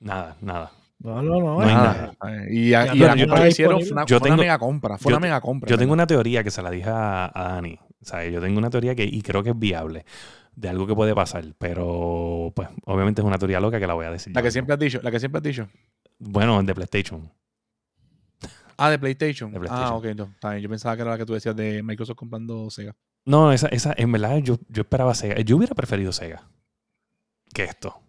Nada, nada. No, no, no. No hay nada. ¿sabes? Y, a- Ya, y la yo compra hicieron fue una, Yo fue tengo- una mega compra. Fue yo una mega compra. Yo en tengo una teoría que se la dije a, a Dani. Sea, yo tengo una teoría que, y creo que es viable, de algo que puede pasar, pero pues obviamente es una teoría loca que la voy a decir. La yo que siempre has dicho. La que siempre has dicho. Bueno, de PlayStation. Ah, de PlayStation. De PlayStation. Ah, ok. no, está bien. Yo pensaba que era la que tú decías de Microsoft comprando Sega. No, esa, esa, en verdad yo, yo esperaba Sega. Yo hubiera preferido Sega que esto.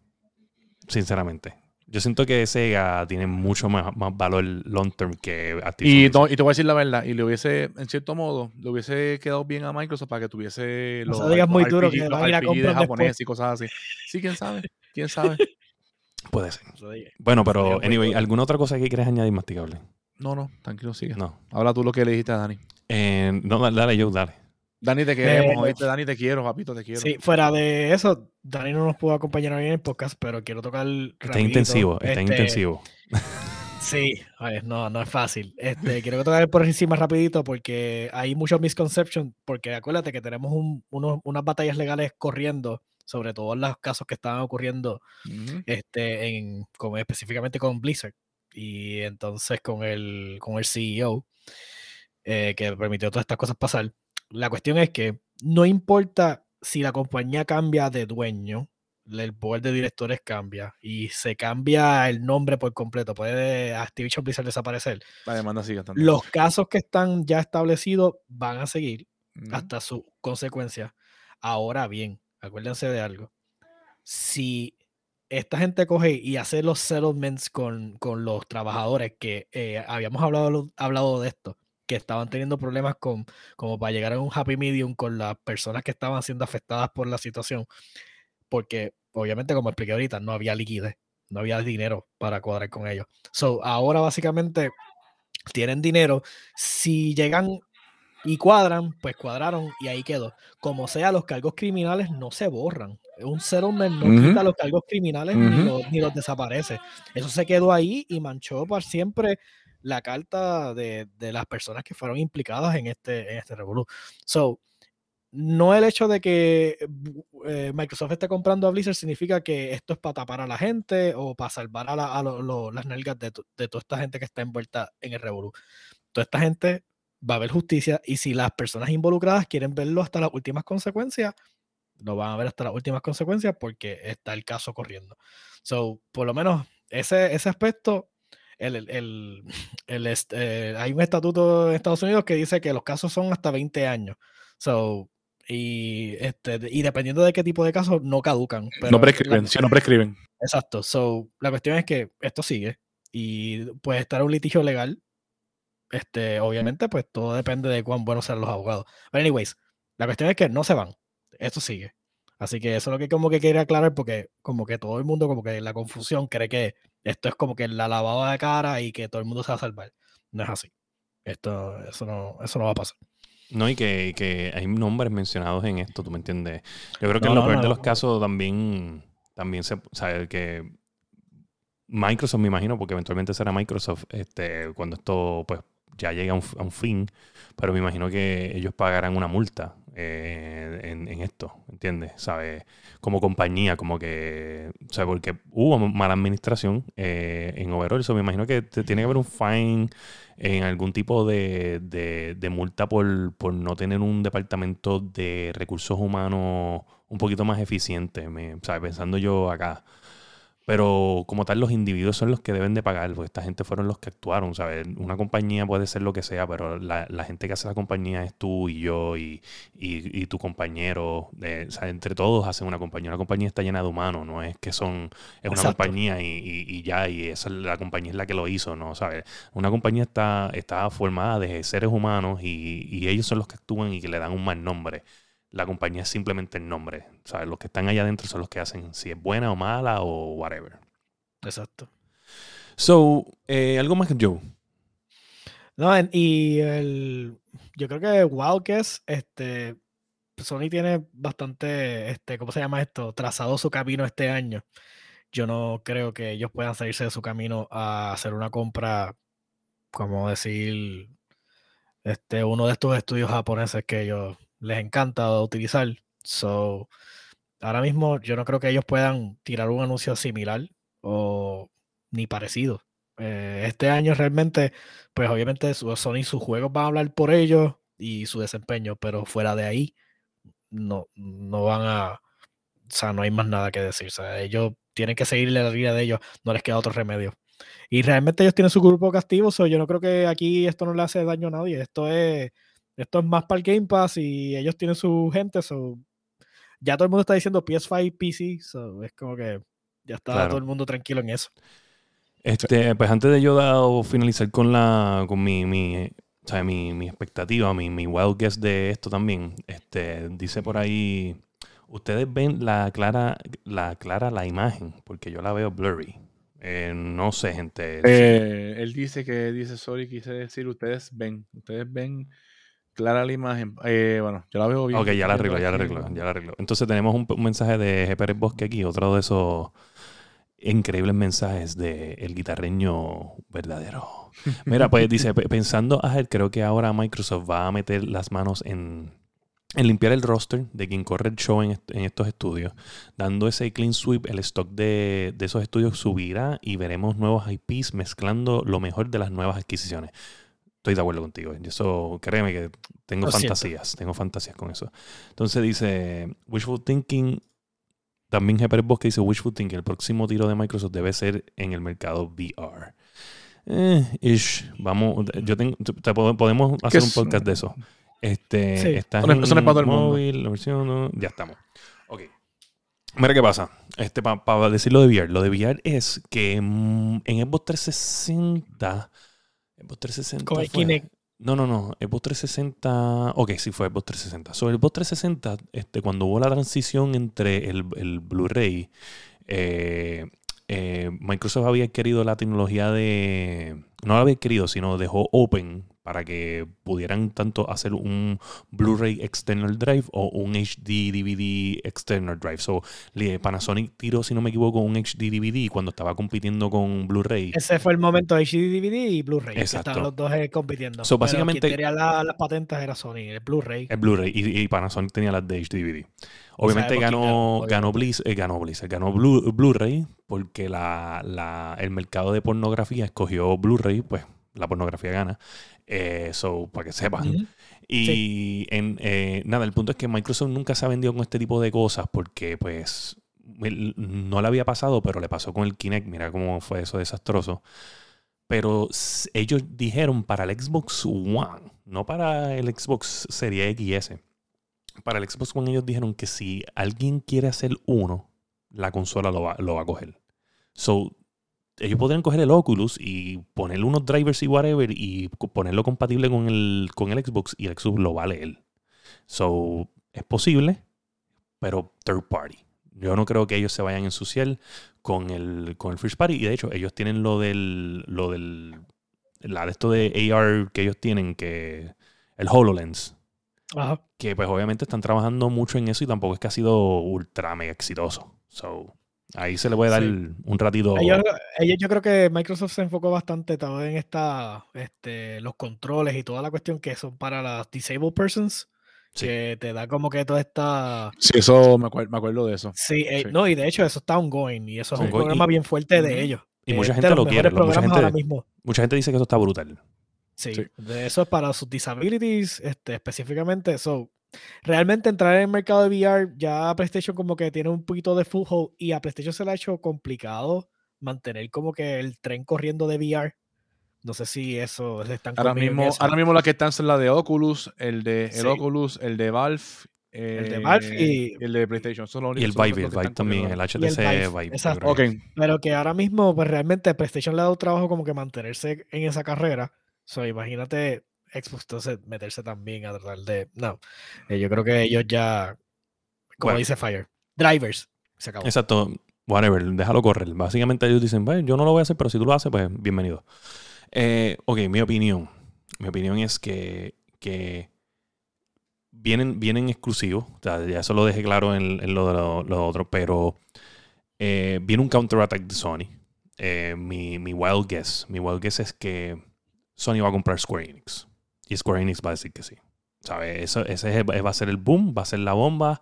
Sinceramente. Yo siento que Sega tiene mucho más, más valor long term que Activision. Y, no- y te voy a decir la verdad, y le hubiese, en cierto modo, le hubiese quedado bien a Microsoft para que tuviese No los, se digas los muy duro que los RPG de comprar japonés después. y cosas así. Sí, quién sabe, quién sabe. Puede ser. Bueno, pero muy anyway, duro. ¿alguna otra cosa que quieres añadir masticable? No, no, tranquilo, sigue. No. Habla tú lo que le dijiste a Dani. Eh, no, dale, yo, dale. Dani, te queremos, oíste, Dani, te quiero, papito, te quiero. Sí, fuera de eso, Dani no nos pudo acompañar hoy en el podcast, pero quiero tocar. Está intensivo, está este, intensivo. Sí, no, no es fácil. Este, quiero tocar por encima rapidito porque hay muchos misconceptions, porque acuérdate que tenemos unas batallas legales corriendo sobre todos los casos que estaban ocurriendo este, en, como específicamente con Blizzard y entonces con el, con el CEO eh, que permitió todas estas cosas pasar. La cuestión es que no importa si la compañía cambia de dueño, el board de directores cambia y se cambia el nombre por completo, puede Activision Blizzard desaparecer. La demanda sigue Los casos que están ya establecidos van a seguir hasta su consecuencia. Ahora bien, acuérdense de algo. Si esta gente coge y hace los settlements con, con los trabajadores, que eh, habíamos hablado, hablado de esto, que estaban teniendo problemas con, como para llegar a un happy medium con las personas que estaban siendo afectadas por la situación, porque obviamente, como expliqué ahorita, no había liquidez, no había dinero para cuadrar con ellos. So, ahora básicamente tienen dinero. Si llegan y cuadran, pues cuadraron y ahí quedó. Como sea, los cargos criminales no se borran. Un settlement no quita los cargos criminales ni, los, ni, los, desaparece. Eso se quedó ahí y manchó para siempre la carta de, de las personas que fueron implicadas en este, en este revolú. So, no el hecho de que eh, Microsoft esté comprando a Blizzard significa que esto es para tapar a la gente o para salvar a, las nalgas de, de, toda esta gente que está envuelta en el revolú. Toda esta gente va a haber justicia y si las personas involucradas quieren verlo hasta las últimas consecuencias, lo van a ver hasta las últimas consecuencias porque está el caso corriendo. So, por lo menos ese, ese aspecto, el, el, el, este, hay un estatuto en Estados Unidos que dice que los casos son hasta 20 años. So, y, este, y dependiendo de qué tipo de casos, no caducan. no prescriben, si no prescriben. Exacto. So, la cuestión es que esto sigue y puede estar un litigio legal este, obviamente, pues todo depende de cuán buenos sean los abogados. Pero, anyways, la cuestión es que no se van. Esto sigue. Así que eso es lo que como que quería aclarar porque como que todo el mundo como que la confusión cree que esto es como que la lavada de cara y que todo el mundo se va a salvar. No es así. Esto, eso no, eso no va a pasar. No, y que, que hay nombres mencionados en esto, ¿tú me entiendes? Yo creo que en lo peor de los casos también, también se sabe que Microsoft, me imagino, porque eventualmente será Microsoft, este, cuando esto pues ya llega a un, fin, pero me imagino que ellos pagarán una multa eh, en, esto, ¿entiendes? ¿Sabe? Como compañía, como que, o porque hubo mala administración eh, en overall, eso me imagino que tiene que haber un fine en algún tipo de, de, multa por, por, no tener un departamento de recursos humanos un poquito más eficiente, me, ¿sabe? Pensando yo acá. Pero como tal, los individuos son los que deben de pagar, porque esta gente fueron los que actuaron, ¿sabes? Una compañía puede ser lo que sea, pero la, gente que hace la compañía es tú y yo y, y, tu compañero. o sea, entre todos hacen una compañía. Una compañía está llena de humanos, no es que son, es una compañía y, y, ya, y esa la compañía es la que lo hizo, ¿no? ¿Sabes? Una compañía está, está formada de seres humanos y ellos son los que actúan y que le dan un mal nombre la compañía es simplemente el nombre. O sea, los que están allá adentro son los que hacen si es buena o mala o whatever. Exacto. So, eh, ¿algo más que Joe? No, y el, yo creo que Wildcast, este, Sony tiene bastante, este, ¿cómo se llama esto? Trazado su camino este año. Yo no creo que ellos puedan salirse de su camino a hacer una compra, como decir, este, uno de estos estudios japoneses que ellos les encanta utilizar. So, ahora mismo yo no creo que ellos puedan tirar un anuncio similar o ni parecido. Eh, este año realmente, pues obviamente Sony sus juegos van a hablar por ellos y su desempeño, pero fuera de ahí no, no van a, o sea, no hay más nada que decir. O sea, ellos tienen que seguirle la vida de ellos, no les queda otro remedio. Y realmente ellos tienen su grupo castigo, so yo no creo que aquí esto no le hace daño a nadie. Esto es esto es más para el Game Pass y ellos tienen su gente. So, ya todo el mundo está diciendo PS5, PC. So, es como que ya está todo el mundo tranquilo en eso. Este, pues antes de yo finalizar con la con mi, mi, mi, expectativa, mi, mi wild guess de esto también, este, dice por ahí, ustedes ven la clara, la clara la imagen, porque yo la veo blurry. Eh, no sé, gente. Eh, él dice que dice sorry, quise decir, ustedes ven, ustedes ven clara la imagen. Eh, bueno, yo la veo bien. Ok, ya la arreglo, ya la arreglo, ya la arreglo. Entonces tenemos un, un mensaje de G. Pérez Bosque aquí, otro de esos increíbles mensajes de el guitarreño verdadero. Mira, pues dice, "Pe- pensando ahead, creo que ahora Microsoft va a meter las manos en, en limpiar el roster de quien corre el show en, est- en estos estudios. Dando ese clean sweep, el stock de, de esos estudios subirá y veremos nuevos IPs mezclando lo mejor de las nuevas adquisiciones. Estoy de acuerdo contigo. Y eso, créeme que tengo Lo siento. fantasías, tengo fantasías con eso. Entonces dice, wishful thinking, también. Pérez Bosque dice, wishful thinking, el próximo tiro de Microsoft debe ser en el mercado VR. Eh, ish, vamos, yo tengo, te podemos hacer un podcast de eso. Este, Sí. estás no es- para todo el mundo. móvil, la versión, no, ya estamos. Ok. Mira qué pasa. Este, para decir lo de VR. Lo de VR es que mm, en Xbox 360. Xbox 360. Con el fue- Kinect. No, no, no. Xbox 360. Ok, sí fue Xbox 360. Sobre el Xbox 360, este, cuando hubo la transición entre el, el Blu-ray, eh, eh, Microsoft había querido la tecnología de. No la había querido, sino dejó open para que pudieran tanto hacer un Blu-ray external drive o un HD DVD external drive. So, Panasonic tiró, si no me equivoco, un HD DVD cuando estaba compitiendo con Blu-ray. Ese fue el momento de HD DVD y Blu-ray. Estaban los dos eh, compitiendo. So, Pero básicamente- quien tenía la- las patentes era Sony, el Blu-ray. El Blu-ray y, y Panasonic tenía las de HD DVD. Obviamente ganó, ganó, ganó Blizz, eh, ganó Blizz, ganó Blu- Blu-ray porque la, la- el mercado de pornografía escogió Blu-ray, pues la pornografía gana. Eh, so, para que sepan. Y en, eh, nada, el punto es que Microsoft nunca se ha vendido con este tipo de cosas porque pues no le había pasado, pero le pasó con el Kinect. Mira cómo fue eso desastroso. Pero ellos dijeron para el Xbox One, no para el Xbox Series X y S. Para el Xbox One ellos dijeron que si alguien quiere hacer uno, la consola lo va, lo va a coger. So, ellos podrían coger el Oculus y ponerle unos drivers y whatever y ponerlo compatible con el, con el Xbox y el Xbox lo va a leer. So, es posible, pero third party. Yo no creo que ellos se vayan a ensuciar con el, con el first party. Y de hecho, ellos tienen lo del, lo del, la de esto de AR que ellos tienen, que el HoloLens Ajá. que pues obviamente están trabajando mucho en eso y tampoco es que ha sido ultra mega exitoso. So, ahí se le puede dar Sí. un ratito. Ellos, ellos- yo creo que Microsoft se enfocó bastante todo en esta, este, los controles y toda la cuestión que son para las disabled persons, Sí. que te da como que toda esta... Sí, eso me, acuer- me acuerdo de eso. Sí, eh, Sí. no, y de hecho eso está ongoing y eso es un Ongoing. programa Y- bien fuerte de ellos. y mucha es de gente lo quiere. Mucha gente, ahora mismo. mucha gente dice que eso está brutal. Sí, Sí. de eso es para sus disabilities, este, específicamente. So, realmente entrar en el mercado de VR, ya PlayStation como que tiene un poquito de foothold y a PlayStation se le ha hecho complicado mantener como que el tren corriendo de VR. No sé si eso están Ahora mismo, eso. ahora mismo las que están son la de Oculus, el de el Sí. Oculus, el de Valve. El de eh, Valve y- el de PlayStation. Son los Y el Vive, el Vive también, el. HTC Vive, Vive. exacto. creo Ok, que- Pero que ahora mismo, pues realmente PlayStation le ha dado trabajo como que mantenerse en esa carrera. So, imagínate Xbox entonces meterse también a tratar de. No, eh, yo creo que ellos ya, como Bueno. dice Fire, drivers. Se acabó. Exacto. Whatever, déjalo correr. Básicamente ellos dicen, "Bueno, yo no lo voy a hacer, pero si tú lo haces, pues bienvenido. Eh, ok, mi opinión. Mi opinión es que, que vienen, vienen exclusivos. O sea, ya eso lo dejé claro en, en lo de lo, lo otro, pero eh, viene un counterattack de Sony. Eh, mi, mi wild guess. Mi wild guess es que Sony va a comprar Square Enix. Y Square Enix va a decir que sí. ¿Sabes? Eso, ese es- va a ser el boom, va a ser la bomba.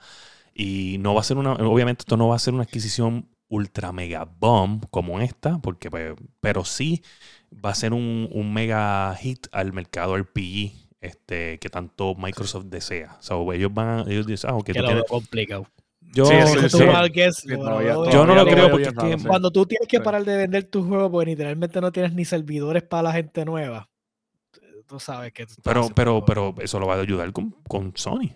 Y no va a ser una. Obviamente, esto no va a ser una adquisición ultra mega bomb como esta, porque, pues, pero sí va a ser un, un mega hit al mercado RPG este, que tanto Microsoft desea. O sea, ellos van a, ellos dicen, ah, ok, que tú lo tienes- complicado. Yo, Sí, sí, sí. no lo creo porque bien es raro, que sí. Cuando tú tienes que parar de vender tu juego, porque literalmente no tienes ni servidores para la gente nueva. Tú sabes que. tú estás pero, pero, pero eso lo va a ayudar con, con Sony.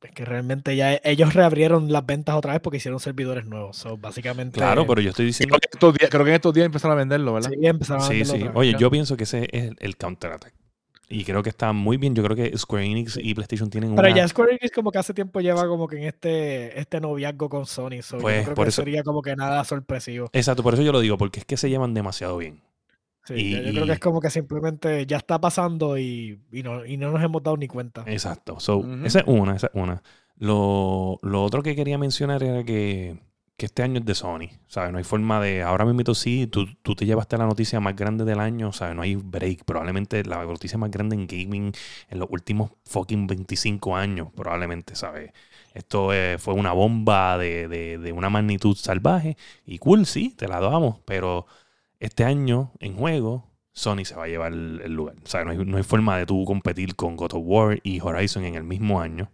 Es que realmente ya ellos reabrieron las ventas otra vez porque hicieron servidores nuevos. So, básicamente. Claro, pero yo estoy diciendo. Creo que, estos días, creo que en estos días empezaron a venderlo, ¿verdad? Sí, empezaron a Sí, venderlo sí. otra vez. Oye, yo pienso que ese es el, counterattack. Y creo que está muy bien. Yo creo que Square Enix y PlayStation tienen Pero una. ya Square Enix como que hace tiempo lleva como que en este, este noviazgo con Sony. So, yo Pues, no creo por que eso- sería como que nada sorpresivo. Exacto, por eso yo lo digo, porque es que se llevan demasiado bien. Sí, Y- yo, creo que es como que simplemente ya está pasando y, y no, y no nos hemos dado ni cuenta. Exacto. So, Ujú. Esa es una, esa es una. Lo, lo otro que quería mencionar era que, que este año es de Sony. ¿Sabes? No hay forma de. Ahora mismo sí, tú, tú te llevaste la noticia más grande del año. ¿Sabes? No hay break. Probablemente la noticia más grande en gaming en los últimos fucking 25 años. Probablemente, ¿sabes? Esto eh, fue una bomba de, de- de una magnitud salvaje. Y cool, sí, te la damos. Pero este año en juego, Sony se va a llevar el, el lugar. O sea, no hay, no hay forma de tú competir con God of War y Horizon en el mismo año.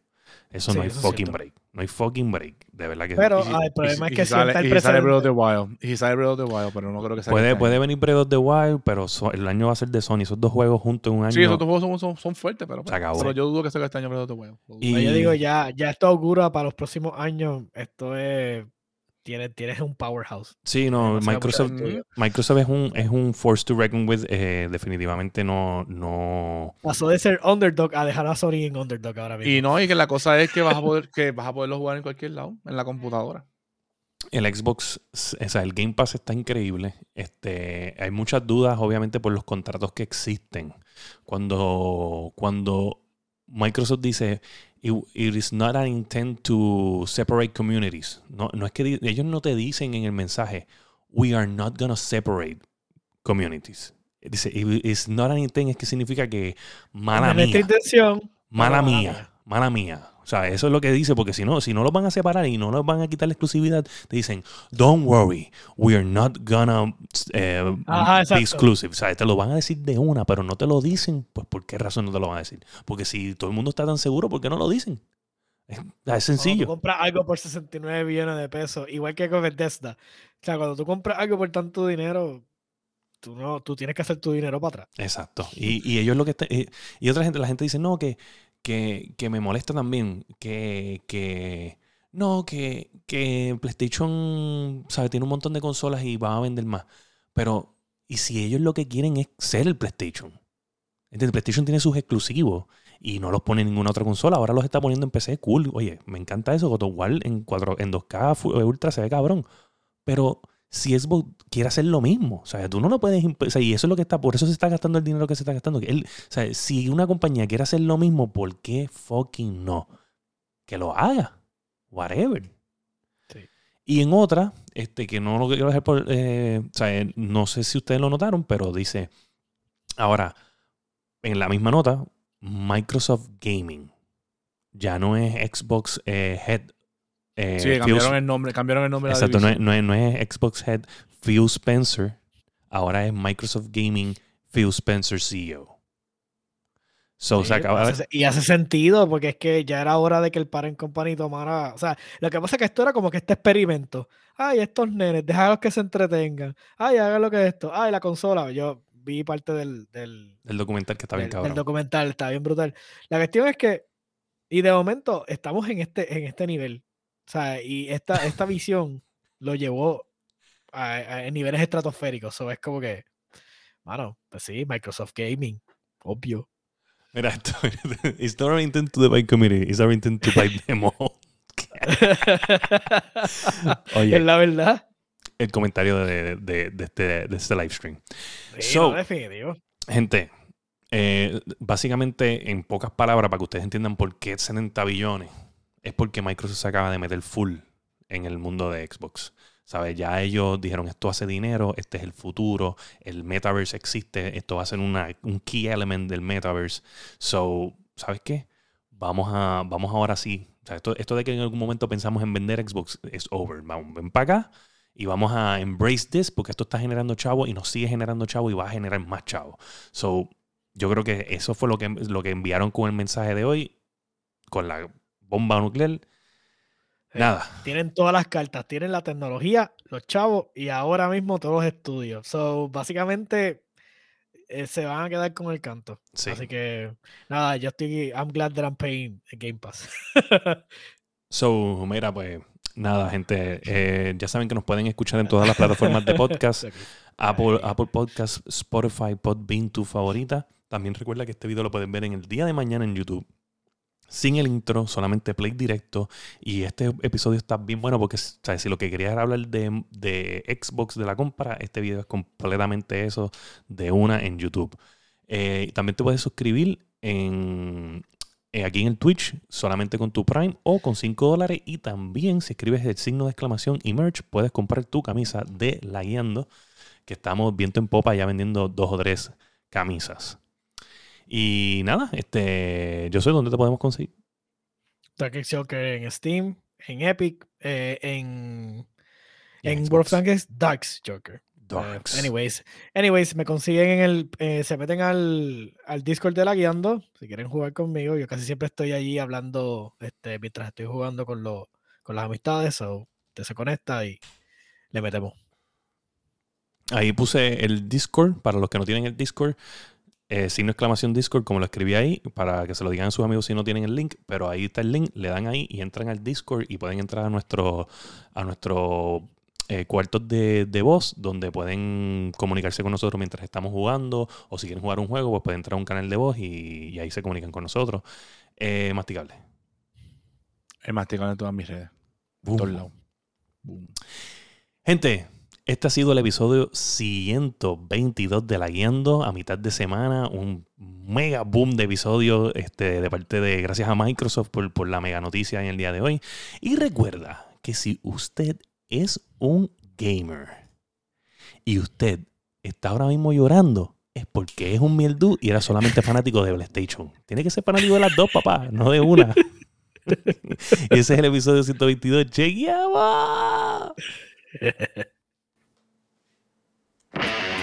Eso Sí, no hay eso fucking break. No hay fucking break. De verdad que Pero Y si- ah, el y problema es y que si sale, el y sale Breath of the Wild. Y sale Breath of the Wild, pero no creo que salga puede, este puede año. venir Breath of the Wild, pero so- el año va a ser de Sony. Esos dos juegos juntos en un año. Sí, esos dos juegos son, son, son fuertes, pero, Se acabó. pero yo dudo que salga este año Breath of the Wild. Y- Pero yo digo, ya, ya esto augura para los próximos años. Esto es. Tienes, tienes un powerhouse. Sí, no, Microsoft. Microsoft es un, es un force to reckon with. eh, definitivamente no, no. Pasó de ser underdog a dejar a Sony en underdog ahora mismo. Y no, y que la cosa es que vas a poder, que vas a poderlo jugar en cualquier lado, en la computadora. El Xbox, o sea, el Game Pass está increíble. Este, hay muchas dudas, obviamente, por los contratos que existen. Cuando, cuando Microsoft dice, it, it is not an intent to separate communities. No, no es que ellos no te dicen en el mensaje, we are not gonna separate communities. Dice, it is not an intent, es que significa que mala nuestra mía. intención. Mala Mala mía, mía. Mala mía. O sea, eso es lo que dice, porque si no, si no los van a separar y no los van a quitar la exclusividad, te dicen, don't worry, we are not gonna eh, Ajá, be exclusive. O sea, te lo van a decir de una, pero no te lo dicen, pues ¿por qué razón no te lo van a decir? Porque si todo el mundo está tan seguro, ¿por qué no lo dicen? Es, es Cuando tú sencillo. compras algo por 69 billones de pesos, igual que con Bethesda. O sea, cuando tú compras algo por tanto dinero, tú no, tú tienes que hacer tu dinero para atrás. Exacto. Y, y ellos lo que está- y, y otra gente, la gente dice, no, que, que, que me molesta también, que, que no, que, que PlayStation, ¿sabe? Tiene un montón de consolas y va a vender más. Pero, ¿y si ellos lo que quieren es ser el PlayStation? ¿Entiendes? PlayStation tiene sus exclusivos y no los pone en ninguna otra consola. Ahora los está poniendo en PC. Cool. Oye, me encanta eso. God en, 4, en 2K fu- Ultra se ve cabrón. Pero si Xbox quiere hacer lo mismo, o sea, tú no lo puedes o sea, y eso es lo que está, por eso se está gastando el dinero que se está gastando. él- o sea, si una compañía quiere hacer lo mismo, ¿por qué fucking no? Que lo haga. Whatever. Sí. Y en otra, este, que no lo quiero dejar por, eh, o sea, no sé si ustedes lo notaron, pero dice, ahora, en la misma nota, Microsoft Gaming. Ya no es Xbox eh, Head. Eh, Sí, cambiaron el nombre, cambiaron el nombre de la Exacto, no es, no, es, no es Xbox Head Phil Spencer. Ahora es Microsoft Gaming Phil Spencer CEO. So, Sí, se acaba de- y hace sentido, porque es que ya era hora de que el parent company tomara. O sea, lo que pasa es que esto era como que este experimento. Ay, estos nenes, déjalos que se entretengan. Ay, hagan lo que es esto. Ay, la consola. Yo vi parte del, del, el documental que está bien del- cabrón. documental, está bien brutal. La cuestión es que, y de momento, estamos en este, en este nivel. O sea, y esta, esta visión lo llevó a, a- niveles estratosféricos. So, es como que, mano, pues sí, Microsoft Gaming, obvio. Mira esto. It's not our intent to divide community. It's our intent to divide them all. Oye, es la verdad. el comentario de, de- de este, de este live stream. Sí, So- no, definitivo. Gente, eh, básicamente, en pocas palabras, para que ustedes entiendan por qué 70 billones, es porque Microsoft se acaba de meter full en el mundo de Xbox. ¿Sabes? Ya ellos dijeron, esto hace dinero, este es el futuro, el metaverse existe, esto va a ser un key element del metaverse. So, ¿sabes qué? Vamos, a, vamos ahora sí. Esto, esto de que en algún momento pensamos en vender Xbox es over. Vamos, ven para acá y vamos a embrace this porque esto está generando chavo y nos sigue generando chavo y va a generar más chavo. So, yo creo que eso fue lo que, lo que enviaron con el mensaje de hoy, con la bomba nuclear. Eh, Nada. Tienen todas las cartas, tienen la tecnología, los chavos y ahora mismo todos los estudios. So, básicamente eh, se van a quedar con el canto. Sí. Así que nada, yo estoy, I'm glad that I'm paying Game Pass. So, mira, pues nada, gente. eh, ya saben que nos pueden escuchar en todas las plataformas de podcast. Apple, Apple Podcast, Spotify, Podbean, tu favorita. También recuerda que este video lo pueden ver en el día de mañana en YouTube. Sin el intro, solamente play directo. Y este episodio está bien bueno porque ¿sabes? si lo que querías era hablar de, de, Xbox de la compra, este video es completamente eso de una en YouTube. Eh, también te puedes suscribir en, eh, aquí en el Twitch solamente con tu Prime o con 5 dólares. Y también si escribes el signo de exclamación y merch, puedes comprar tu camisa de La Guiando, que estamos viento en popa ya vendiendo dos o tres camisas. Y nada, este, yo sé dónde te podemos conseguir. Dark Joker en Steam, en Epic, eh, en, en World of Tanks, Darks Joker. Uh, anyways, anyways, me consiguen en el, eh, se meten al, al, Discord de la guiando, si quieren jugar conmigo, yo casi siempre estoy allí hablando, este, mientras estoy jugando con, lo, con las amistades, o te se conecta y le metemos. Ahí puse el Discord, para los que no tienen el Discord, eh, signo exclamación Discord, como lo escribí ahí, para que se lo digan a sus amigos si no tienen el link, pero ahí está el link, le dan ahí y entran al Discord y pueden entrar a nuestro, a nuestro eh, cuartos de, voz donde pueden comunicarse con nosotros mientras estamos jugando o si quieren jugar un juego, pues pueden entrar a un canal de voz y, ahí se comunican con nosotros. Eh, masticable. Es masticable en todas mis redes. Lados. Gente, este ha sido el episodio 122 de La Guiando a mitad de semana. Un mega boom de episodios este, de parte de, gracias a Microsoft por, por la mega noticia en el día de hoy. Y recuerda que si usted es un gamer y usted está ahora mismo llorando, es porque es un mieldu y era solamente fanático de PlayStation. Tiene que ser fanático de las dos, papá, no de una. ese es el episodio 122. ¡Chequeamos! Bye.